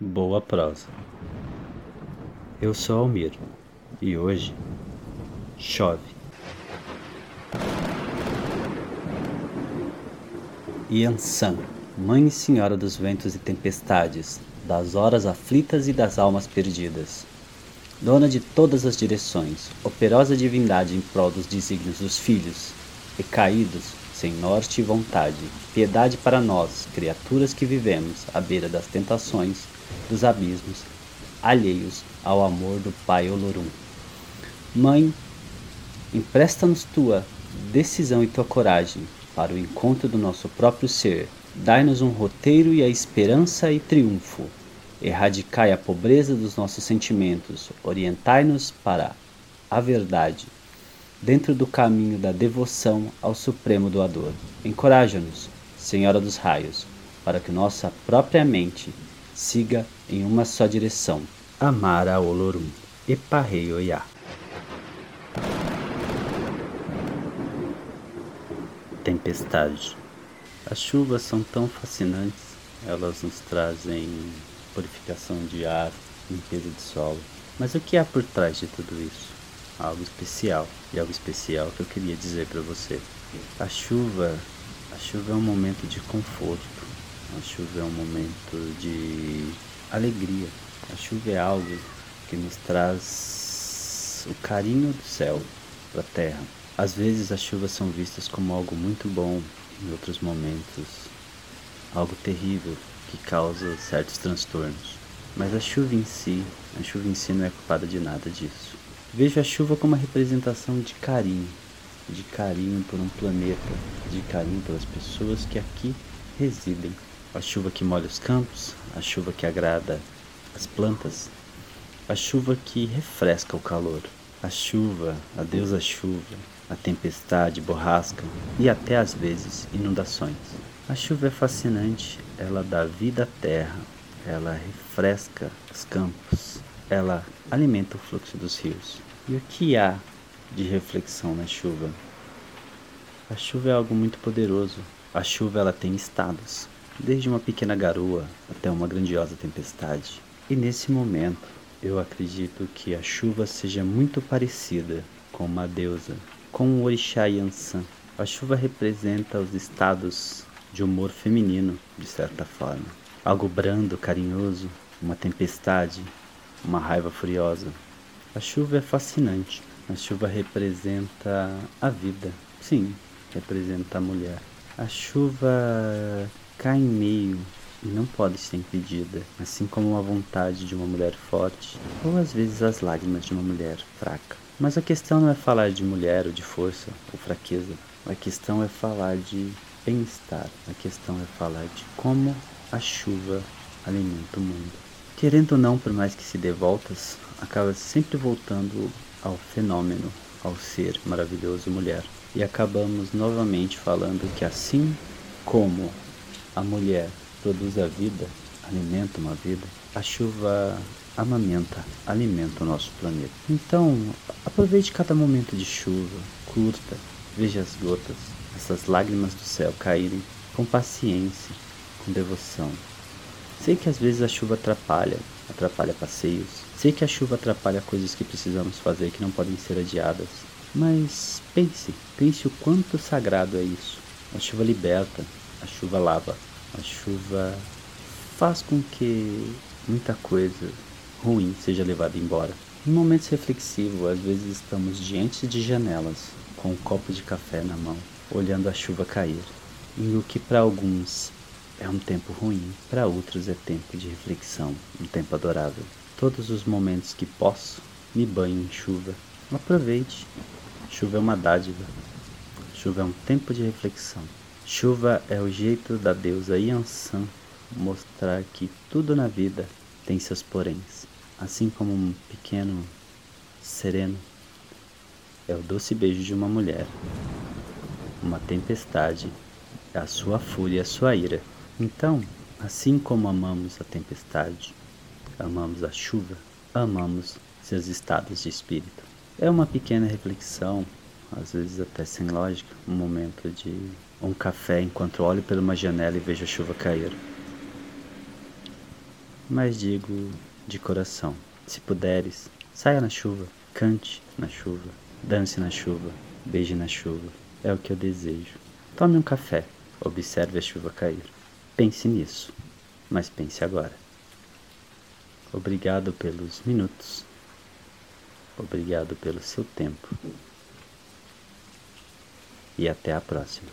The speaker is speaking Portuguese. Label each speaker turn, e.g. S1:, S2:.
S1: Boa prosa. Eu sou Almir e hoje chove. Yansan, Mãe e Senhora dos ventos e tempestades, das horas aflitas e das almas perdidas. Dona de todas as direções, operosa divindade em prol dos desígnios dos filhos, e caídos, sem norte e vontade, piedade para nós, criaturas que vivemos à beira das tentações, dos abismos, alheios ao amor do Pai Olorum. Mãe, empresta-nos tua decisão e tua coragem para o encontro do nosso próprio ser. Dai-nos um roteiro e a esperança e triunfo. Erradicai a pobreza dos nossos sentimentos. Orientai-nos para a verdade, dentro do caminho da devoção ao Supremo Doador. Encoraja-nos, Senhora dos Raios, para que nossa própria mente siga em uma só direção, amar a Olorum, Eparrei Oiá. Tempestade. As chuvas são tão fascinantes, elas nos trazem purificação de ar, limpeza de solo. Mas o que há por trás de tudo isso? Algo especial, e algo especial que eu queria dizer para você. A chuva, a chuva é um momento de conforto, a chuva é um momento de alegria. A chuva é algo que nos traz o carinho do céu para a terra. Às vezes as chuvas são vistas como algo muito bom, em outros momentos algo terrível que causa certos transtornos. Mas a chuva em si, a chuva em si não é culpada de nada disso. Vejo a chuva como uma representação de carinho, de carinho por um planeta, de carinho pelas pessoas que aqui residem a chuva que molha os campos, a chuva que agrada as plantas, a chuva que refresca o calor, a chuva, a deusa chuva, a tempestade, borrasca e até às vezes inundações. A chuva é fascinante, ela dá vida à terra, ela refresca os campos, ela alimenta o fluxo dos rios. E o que há de reflexão na chuva? A chuva é algo muito poderoso. A chuva ela tem estados desde uma pequena garoa até uma grandiosa tempestade. E nesse momento, eu acredito que a chuva seja muito parecida com uma deusa, com o orixá Yansan. A chuva representa os estados de humor feminino, de certa forma. Algo brando, carinhoso, uma tempestade, uma raiva furiosa. A chuva é fascinante. A chuva representa a vida. Sim, representa a mulher. A chuva cai em meio e não pode ser impedida, assim como a vontade de uma mulher forte ou às vezes as lágrimas de uma mulher fraca. Mas a questão não é falar de mulher ou de força ou fraqueza, a questão é falar de bem-estar, a questão é falar de como a chuva alimenta o mundo. Querendo ou não, por mais que se dê voltas, acaba sempre voltando ao fenômeno, ao ser maravilhoso mulher. E acabamos novamente falando que assim como a mulher produz a vida, alimenta uma vida, a chuva amamenta, alimenta o nosso planeta. Então, aproveite cada momento de chuva, curta, veja as gotas, essas lágrimas do céu caírem com paciência, com devoção. Sei que às vezes a chuva atrapalha, atrapalha passeios. Sei que a chuva atrapalha coisas que precisamos fazer que não podem ser adiadas. Mas pense, pense o quanto sagrado é isso. A chuva liberta, a chuva lava, a chuva faz com que muita coisa ruim seja levada embora. Em momentos reflexivos, às vezes estamos diante de janelas, com um copo de café na mão, olhando a chuva cair. E o que para alguns é um tempo ruim, para outros é tempo de reflexão, um tempo adorável. Todos os momentos que posso, me banho em chuva. Aproveite. Chuva é uma dádiva. Chuva é um tempo de reflexão. Chuva é o jeito da deusa Yansan mostrar que tudo na vida tem seus poréns. Assim como um pequeno sereno é o doce beijo de uma mulher. Uma tempestade é a sua fúria, a sua ira. Então, assim como amamos a tempestade, amamos a chuva, amamos seus estados de espírito. É uma pequena reflexão, às vezes até sem lógica, um momento de um café enquanto olho por uma janela e vejo a chuva cair. mas digo de coração. Se puderes, saia na chuva, cante na chuva, dance na chuva, beije na chuva. É o que eu desejo. Tome um café, observe a chuva cair. Pense nisso, mas pense agora. Obrigado pelos minutos. Obrigado pelo seu tempo. E até a próxima.